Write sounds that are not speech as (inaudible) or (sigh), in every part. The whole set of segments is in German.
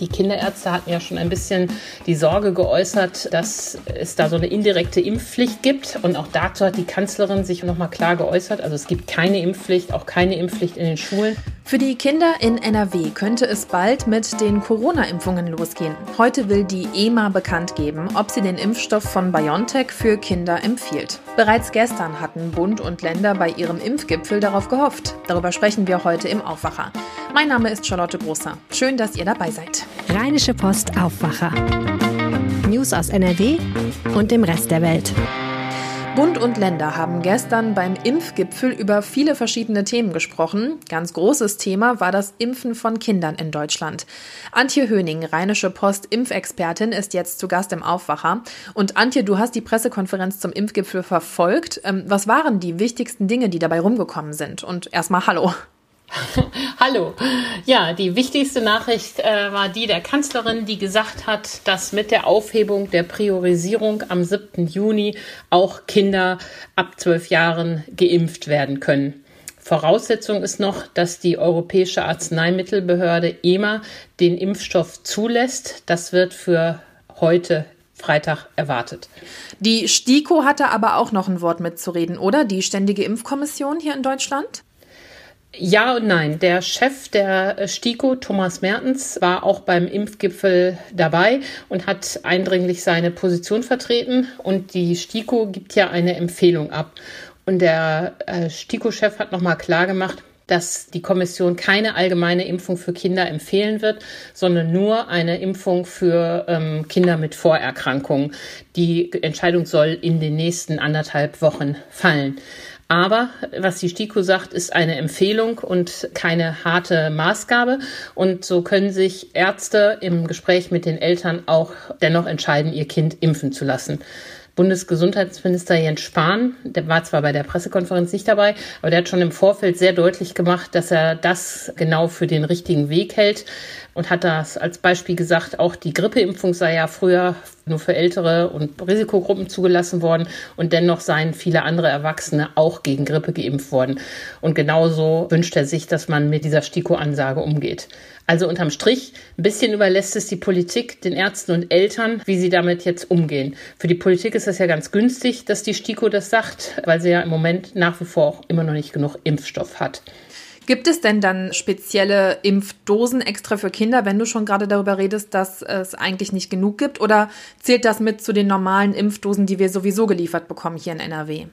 Die Kinderärzte hatten ja schon ein bisschen die Sorge geäußert, dass es da so eine indirekte Impfpflicht gibt. Und auch dazu hat die Kanzlerin sich nochmal klar geäußert. Also es gibt keine Impfpflicht, auch keine Impfpflicht in den Schulen. Für die Kinder in NRW könnte es bald mit den Corona-Impfungen losgehen. Heute will die EMA bekannt geben, ob sie den Impfstoff von BioNTech für Kinder empfiehlt. Bereits gestern hatten Bund und Länder bei ihrem Impfgipfel darauf gehofft. Darüber sprechen wir heute im Aufwacher. Mein Name ist Charlotte Großer. Schön, dass ihr dabei seid. Rheinische Post Aufwacher. News aus NRW und dem Rest der Welt. Bund und Länder haben gestern beim Impfgipfel über viele verschiedene Themen gesprochen. Ganz großes Thema war das Impfen von Kindern in Deutschland. Antje Höning, Rheinische Post Impfexpertin, ist jetzt zu Gast im Aufwacher. Und Antje, du hast die Pressekonferenz zum Impfgipfel verfolgt. Ähm, was waren die wichtigsten Dinge, die dabei rumgekommen sind? Und erstmal Hallo. (laughs) Hallo. Ja, die wichtigste Nachricht äh, war die der Kanzlerin, die gesagt hat, dass mit der Aufhebung der Priorisierung am 7. Juni auch Kinder ab zwölf Jahren geimpft werden können. Voraussetzung ist noch, dass die Europäische Arzneimittelbehörde EMA den Impfstoff zulässt. Das wird für heute Freitag erwartet. Die STIKO hatte aber auch noch ein Wort mitzureden, oder? Die Ständige Impfkommission hier in Deutschland? Ja und nein. Der Chef der STIKO, Thomas Mertens, war auch beim Impfgipfel dabei und hat eindringlich seine Position vertreten. Und die STIKO gibt ja eine Empfehlung ab. Und der äh, STIKO-Chef hat nochmal klargemacht, dass die Kommission keine allgemeine Impfung für Kinder empfehlen wird, sondern nur eine Impfung für ähm, Kinder mit Vorerkrankungen. Die Entscheidung soll in den nächsten anderthalb Wochen fallen. Aber was die STIKO sagt, ist eine Empfehlung und keine harte Maßgabe. Und so können sich Ärzte im Gespräch mit den Eltern auch dennoch entscheiden, ihr Kind impfen zu lassen. Bundesgesundheitsminister Jens Spahn, der war zwar bei der Pressekonferenz nicht dabei, aber der hat schon im Vorfeld sehr deutlich gemacht, dass er das genau für den richtigen Weg hält und hat das als Beispiel gesagt, auch die Grippeimpfung sei ja früher nur für Ältere und Risikogruppen zugelassen worden und dennoch seien viele andere Erwachsene auch gegen Grippe geimpft worden. Und genauso wünscht er sich, dass man mit dieser STIKO-Ansage umgeht. Also unterm Strich, ein bisschen überlässt es die Politik den Ärzten und Eltern, wie sie damit jetzt umgehen. Für die Politik ist das ja ganz günstig, dass die STIKO das sagt, weil sie ja im Moment nach wie vor auch immer noch nicht genug Impfstoff hat. Gibt es denn dann spezielle Impfdosen extra für Kinder, wenn du schon gerade darüber redest, dass es eigentlich nicht genug gibt? Oder zählt das mit zu den normalen Impfdosen, die wir sowieso geliefert bekommen hier in NRW?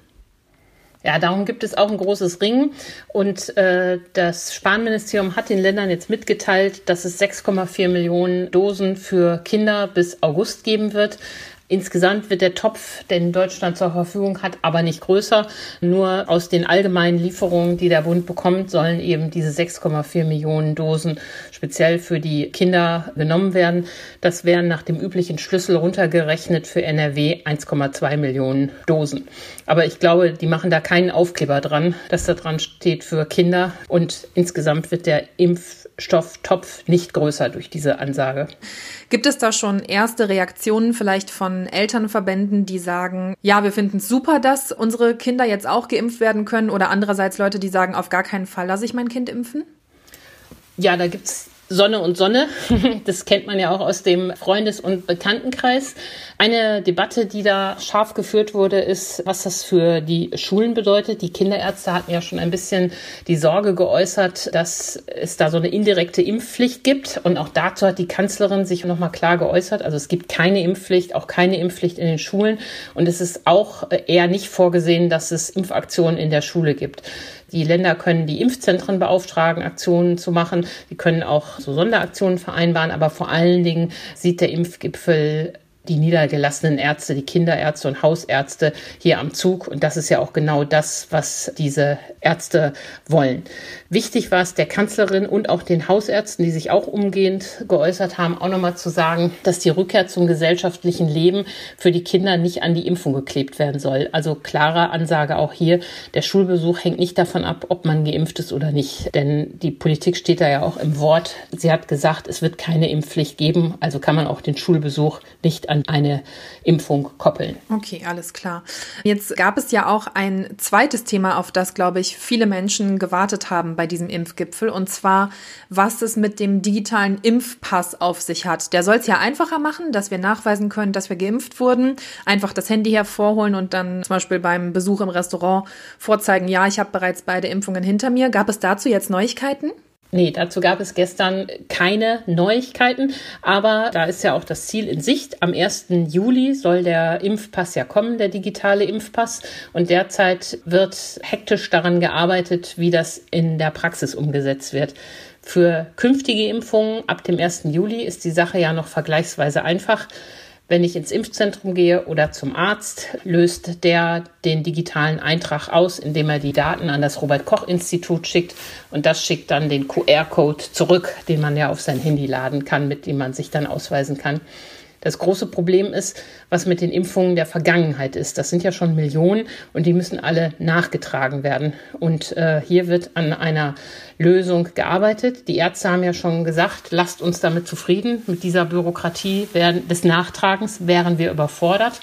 Ja, darum gibt es auch ein großes Ring. Und äh, das Spahn-Ministerium hat den Ländern jetzt mitgeteilt, dass es 6,4 Millionen Dosen für Kinder bis August geben wird. Insgesamt wird der Topf, den Deutschland zur Verfügung hat, aber nicht größer. Nur aus den allgemeinen Lieferungen, die der Bund bekommt, sollen eben diese 6,4 Millionen Dosen speziell für die Kinder genommen werden. Das wären nach dem üblichen Schlüssel runtergerechnet für NRW 1,2 Millionen Dosen. Aber ich glaube, die machen da keinen Aufkleber dran, dass da dran steht für Kinder. Und insgesamt wird der Impfstofftopf nicht größer durch diese Ansage. Gibt es da schon erste Reaktionen vielleicht von Elternverbänden, die sagen, ja, wir finden es super, dass unsere Kinder jetzt auch geimpft werden können oder andererseits Leute, die sagen, auf gar keinen Fall lasse ich mein Kind impfen? Ja, da gibt es Sonne und Sonne. (laughs) Das kennt man ja auch aus dem Freundes- und Bekanntenkreis. Eine Debatte, die da scharf geführt wurde, ist, was das für die Schulen bedeutet. Die Kinderärzte hatten ja schon ein bisschen die Sorge geäußert, dass es da so eine indirekte Impfpflicht gibt. Und auch dazu hat die Kanzlerin sich nochmal klar geäußert. Also es gibt keine Impfpflicht, auch keine Impfpflicht in den Schulen. Und es ist auch eher nicht vorgesehen, dass es Impfaktionen in der Schule gibt. Die Länder können die Impfzentren beauftragen, Aktionen zu machen. Die können auch so Sonderaktionen vereinbaren. Aber vor allen Dingen sieht der Impfgipfel die niedergelassenen Ärzte, die Kinderärzte und Hausärzte hier am Zug. Und das ist ja auch genau das, was diese Ärzte wollen. Wichtig war es der Kanzlerin und auch den Hausärzten, die sich auch umgehend geäußert haben, auch nochmal zu sagen, dass die Rückkehr zum gesellschaftlichen Leben für die Kinder nicht an die Impfung geklebt werden soll. Also klare Ansage auch hier. Der Schulbesuch hängt nicht davon ab, ob man geimpft ist oder nicht. Denn die Politik steht da ja auch im Wort. Sie hat gesagt, es wird keine Impfpflicht geben. Also kann man auch den Schulbesuch nicht an an eine Impfung koppeln. Okay, alles klar. Jetzt gab es ja auch ein zweites Thema, auf das, glaube ich, viele Menschen gewartet haben bei diesem Impfgipfel, und zwar, was es mit dem digitalen Impfpass auf sich hat. Der soll es ja einfacher machen, dass wir nachweisen können, dass wir geimpft wurden. Einfach das Handy hervorholen und dann zum Beispiel beim Besuch im Restaurant vorzeigen, ja, ich habe bereits beide Impfungen hinter mir. Gab es dazu jetzt Neuigkeiten? Nee, dazu gab es gestern keine Neuigkeiten, aber da ist ja auch das Ziel in Sicht. Am 1. Juli soll der Impfpass ja kommen, der digitale Impfpass. Und derzeit wird hektisch daran gearbeitet, wie das in der Praxis umgesetzt wird. Für künftige Impfungen ab dem 1. Juli ist die Sache ja noch vergleichsweise einfach. Wenn ich ins Impfzentrum gehe oder zum Arzt, löst der den digitalen Eintrag aus, indem er die Daten an das Robert Koch Institut schickt und das schickt dann den QR-Code zurück, den man ja auf sein Handy laden kann, mit dem man sich dann ausweisen kann. Das große Problem ist, was mit den Impfungen der Vergangenheit ist. Das sind ja schon Millionen und die müssen alle nachgetragen werden. Und äh, hier wird an einer Lösung gearbeitet. Die Ärzte haben ja schon gesagt, lasst uns damit zufrieden. Mit dieser Bürokratie werden, des Nachtragens wären wir überfordert.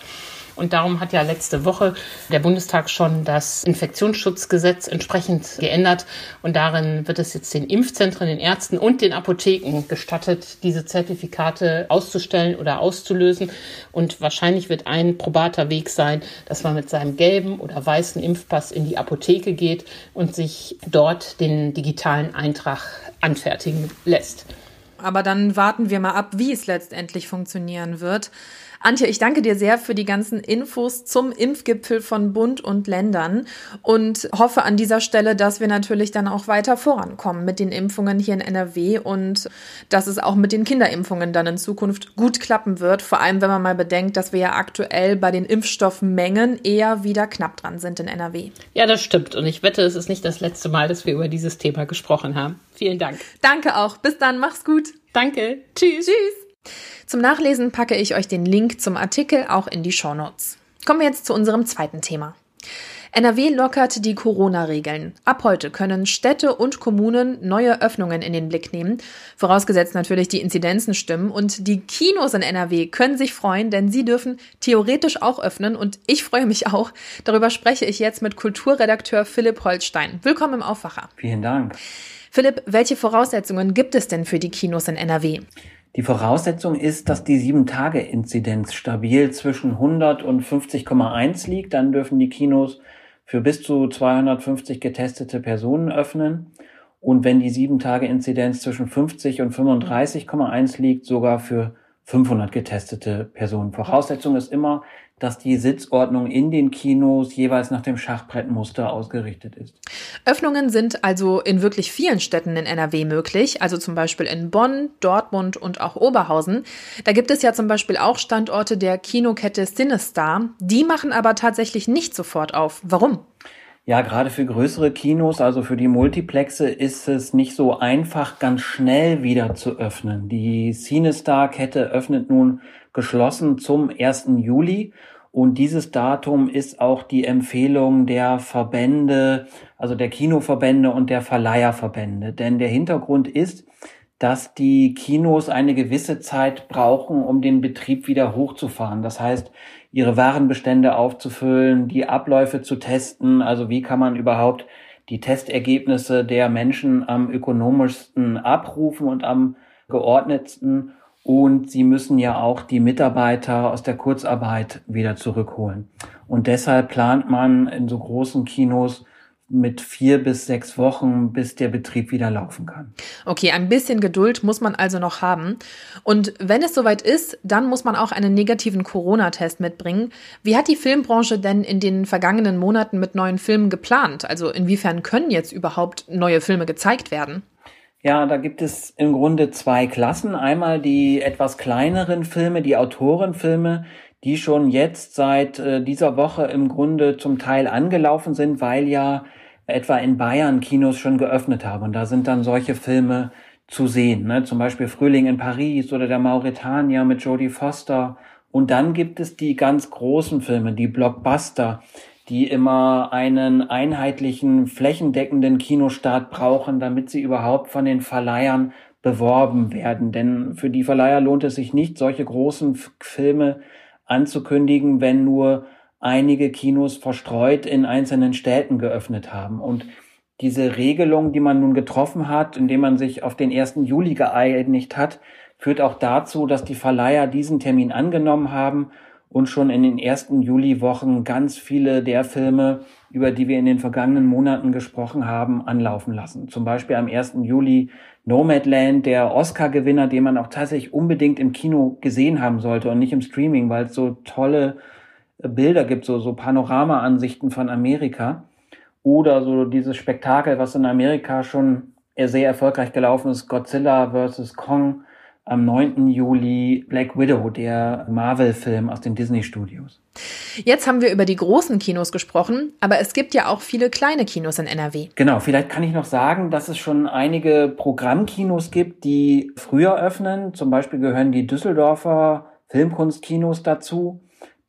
Und darum hat ja letzte Woche der Bundestag schon das Infektionsschutzgesetz entsprechend geändert. Und darin wird es jetzt den Impfzentren, den Ärzten und den Apotheken gestattet, diese Zertifikate auszustellen oder auszulösen. Und wahrscheinlich wird ein probater Weg sein, dass man mit seinem gelben oder weißen Impfpass in die Apotheke geht und sich dort den digitalen Eintrag anfertigen lässt. Aber dann warten wir mal ab, wie es letztendlich funktionieren wird. Antje, ich danke dir sehr für die ganzen Infos zum Impfgipfel von Bund und Ländern und hoffe an dieser Stelle, dass wir natürlich dann auch weiter vorankommen mit den Impfungen hier in NRW und dass es auch mit den Kinderimpfungen dann in Zukunft gut klappen wird. Vor allem, wenn man mal bedenkt, dass wir ja aktuell bei den Impfstoffmengen eher wieder knapp dran sind in NRW. Ja, das stimmt. Und ich wette, es ist nicht das letzte Mal, dass wir über dieses Thema gesprochen haben. Vielen Dank. Danke auch. Bis dann. Mach's gut. Danke. Tschüss. Tschüss. Zum Nachlesen packe ich euch den Link zum Artikel auch in die Shownotes. Kommen wir jetzt zu unserem zweiten Thema. NRW lockert die Corona-Regeln. Ab heute können Städte und Kommunen neue Öffnungen in den Blick nehmen, vorausgesetzt natürlich die Inzidenzen stimmen. Und die Kinos in NRW können sich freuen, denn sie dürfen theoretisch auch öffnen. Und ich freue mich auch. Darüber spreche ich jetzt mit Kulturredakteur Philipp Holstein. Willkommen im Aufwacher. Vielen Dank. Philipp, welche Voraussetzungen gibt es denn für die Kinos in NRW? Die Voraussetzung ist, dass die 7-Tage-Inzidenz stabil zwischen 100 und 50,1 liegt. Dann dürfen die Kinos für bis zu 250 getestete Personen öffnen. Und wenn die 7-Tage-Inzidenz zwischen 50 und 35,1 liegt, sogar für 500 getestete Personen. Voraussetzung ist immer, dass die Sitzordnung in den Kinos jeweils nach dem Schachbrettmuster ausgerichtet ist. Öffnungen sind also in wirklich vielen Städten in NRW möglich, also zum Beispiel in Bonn, Dortmund und auch Oberhausen. Da gibt es ja zum Beispiel auch Standorte der Kinokette Cinestar. Die machen aber tatsächlich nicht sofort auf. Warum? Ja, gerade für größere Kinos, also für die Multiplexe, ist es nicht so einfach, ganz schnell wieder zu öffnen. Die Cinestar-Kette öffnet nun geschlossen zum 1. Juli und dieses Datum ist auch die Empfehlung der Verbände, also der Kinoverbände und der Verleiherverbände. Denn der Hintergrund ist, dass die Kinos eine gewisse Zeit brauchen, um den Betrieb wieder hochzufahren. Das heißt, ihre Warenbestände aufzufüllen, die Abläufe zu testen. Also wie kann man überhaupt die Testergebnisse der Menschen am ökonomischsten abrufen und am geordnetsten und sie müssen ja auch die Mitarbeiter aus der Kurzarbeit wieder zurückholen. Und deshalb plant man in so großen Kinos mit vier bis sechs Wochen, bis der Betrieb wieder laufen kann. Okay, ein bisschen Geduld muss man also noch haben. Und wenn es soweit ist, dann muss man auch einen negativen Corona-Test mitbringen. Wie hat die Filmbranche denn in den vergangenen Monaten mit neuen Filmen geplant? Also inwiefern können jetzt überhaupt neue Filme gezeigt werden? Ja, da gibt es im Grunde zwei Klassen. Einmal die etwas kleineren Filme, die Autorenfilme, die schon jetzt seit äh, dieser Woche im Grunde zum Teil angelaufen sind, weil ja etwa in Bayern Kinos schon geöffnet haben. Und da sind dann solche Filme zu sehen, ne? zum Beispiel Frühling in Paris oder der Mauretanier mit Jodie Foster. Und dann gibt es die ganz großen Filme, die Blockbuster, die immer einen einheitlichen, flächendeckenden Kinostart brauchen, damit sie überhaupt von den Verleihern beworben werden. Denn für die Verleiher lohnt es sich nicht, solche großen Filme anzukündigen, wenn nur einige Kinos verstreut in einzelnen Städten geöffnet haben. Und diese Regelung, die man nun getroffen hat, indem man sich auf den 1. Juli geeinigt hat, führt auch dazu, dass die Verleiher diesen Termin angenommen haben und schon in den ersten Juliwochen ganz viele der Filme, über die wir in den vergangenen Monaten gesprochen haben, anlaufen lassen. Zum Beispiel am 1. Juli Nomadland, der Oscar-Gewinner, den man auch tatsächlich unbedingt im Kino gesehen haben sollte und nicht im Streaming, weil es so tolle Bilder gibt, so, so Panorama-Ansichten von Amerika. Oder so dieses Spektakel, was in Amerika schon sehr erfolgreich gelaufen ist, Godzilla vs. Kong am 9. Juli Black Widow, der Marvel-Film aus den Disney-Studios. Jetzt haben wir über die großen Kinos gesprochen, aber es gibt ja auch viele kleine Kinos in NRW. Genau, vielleicht kann ich noch sagen, dass es schon einige Programmkinos gibt, die früher öffnen. Zum Beispiel gehören die Düsseldorfer Filmkunstkinos dazu.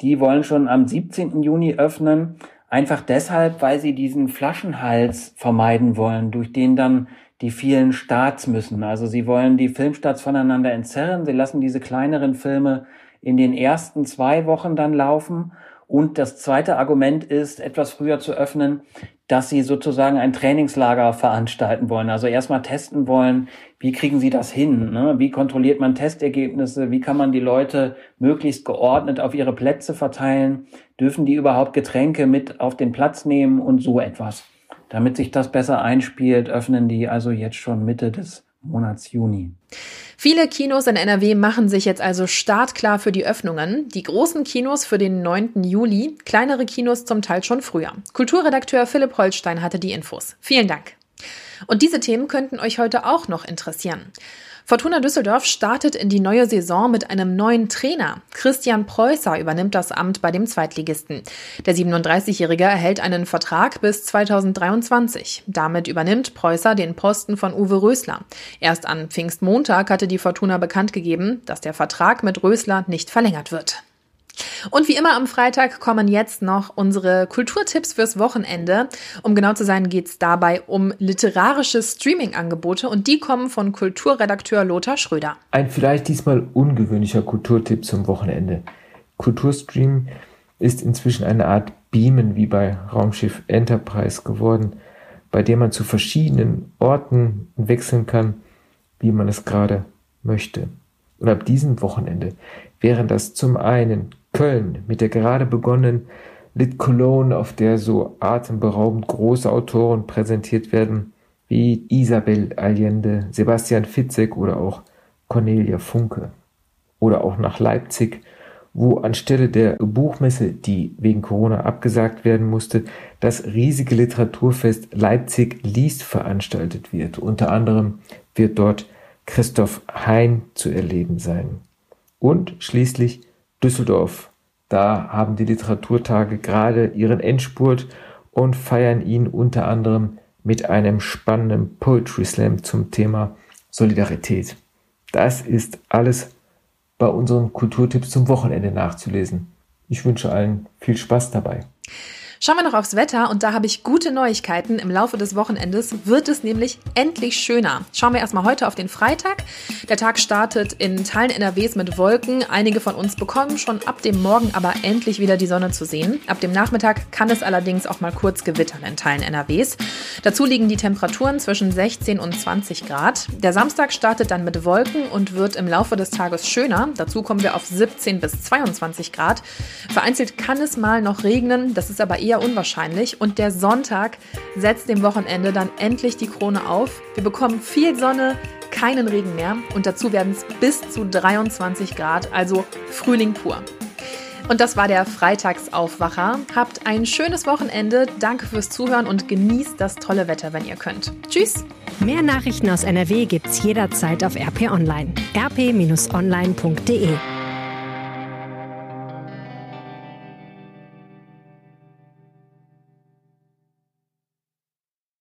Die wollen schon am 17. Juni öffnen. Einfach deshalb, weil sie diesen Flaschenhals vermeiden wollen, durch den dann die vielen Starts müssen. Also sie wollen die Filmstarts voneinander entzerren. Sie lassen diese kleineren Filme in den ersten zwei Wochen dann laufen. Und das zweite Argument ist, etwas früher zu öffnen, dass sie sozusagen ein Trainingslager veranstalten wollen. Also erstmal testen wollen, wie kriegen sie das hin? Ne? Wie kontrolliert man Testergebnisse? Wie kann man die Leute möglichst geordnet auf ihre Plätze verteilen? Dürfen die überhaupt Getränke mit auf den Platz nehmen und so etwas? Damit sich das besser einspielt, öffnen die also jetzt schon Mitte des Monats Juni. Viele Kinos in NRW machen sich jetzt also startklar für die Öffnungen. Die großen Kinos für den 9. Juli, kleinere Kinos zum Teil schon früher. Kulturredakteur Philipp Holstein hatte die Infos. Vielen Dank. Und diese Themen könnten euch heute auch noch interessieren. Fortuna Düsseldorf startet in die neue Saison mit einem neuen Trainer. Christian Preußer übernimmt das Amt bei dem Zweitligisten. Der 37-Jährige erhält einen Vertrag bis 2023. Damit übernimmt Preußer den Posten von Uwe Rösler. Erst an Pfingstmontag hatte die Fortuna bekannt gegeben, dass der Vertrag mit Rösler nicht verlängert wird. Und wie immer am Freitag kommen jetzt noch unsere Kulturtipps fürs Wochenende. Um genau zu sein, geht es dabei um literarische Streaming-Angebote und die kommen von Kulturredakteur Lothar Schröder. Ein vielleicht diesmal ungewöhnlicher Kulturtipp zum Wochenende. Kulturstream ist inzwischen eine Art Beamen wie bei Raumschiff Enterprise geworden, bei dem man zu verschiedenen Orten wechseln kann, wie man es gerade möchte. Und ab diesem Wochenende wären das zum einen Köln mit der gerade begonnenen Lit Cologne, auf der so atemberaubend große Autoren präsentiert werden, wie Isabel Allende, Sebastian Fitzek oder auch Cornelia Funke. Oder auch nach Leipzig, wo anstelle der Buchmesse, die wegen Corona abgesagt werden musste, das riesige Literaturfest Leipzig liest veranstaltet wird. Unter anderem wird dort Christoph Hein zu erleben sein. Und schließlich Düsseldorf. Da haben die Literaturtage gerade ihren Endspurt und feiern ihn unter anderem mit einem spannenden Poetry Slam zum Thema Solidarität. Das ist alles bei unseren Kulturtipps zum Wochenende nachzulesen. Ich wünsche allen viel Spaß dabei. Schauen wir noch aufs Wetter und da habe ich gute Neuigkeiten. Im Laufe des Wochenendes wird es nämlich endlich schöner. Schauen wir erstmal heute auf den Freitag. Der Tag startet in Teilen NRWs mit Wolken. Einige von uns bekommen schon ab dem Morgen aber endlich wieder die Sonne zu sehen. Ab dem Nachmittag kann es allerdings auch mal kurz gewittern in Teilen NRWs. Dazu liegen die Temperaturen zwischen 16 und 20 Grad. Der Samstag startet dann mit Wolken und wird im Laufe des Tages schöner. Dazu kommen wir auf 17 bis 22 Grad. Vereinzelt kann es mal noch regnen. Das ist aber eher eher unwahrscheinlich. Und der Sonntag setzt dem Wochenende dann endlich die Krone auf. Wir bekommen viel Sonne, keinen Regen mehr und dazu werden es bis zu 23 Grad, also Frühling pur. Und das war der Freitagsaufwacher. Habt ein schönes Wochenende. Danke fürs Zuhören und genießt das tolle Wetter, wenn ihr könnt. Tschüss. Mehr Nachrichten aus NRW gibt's jederzeit auf RP Online. rp-online.de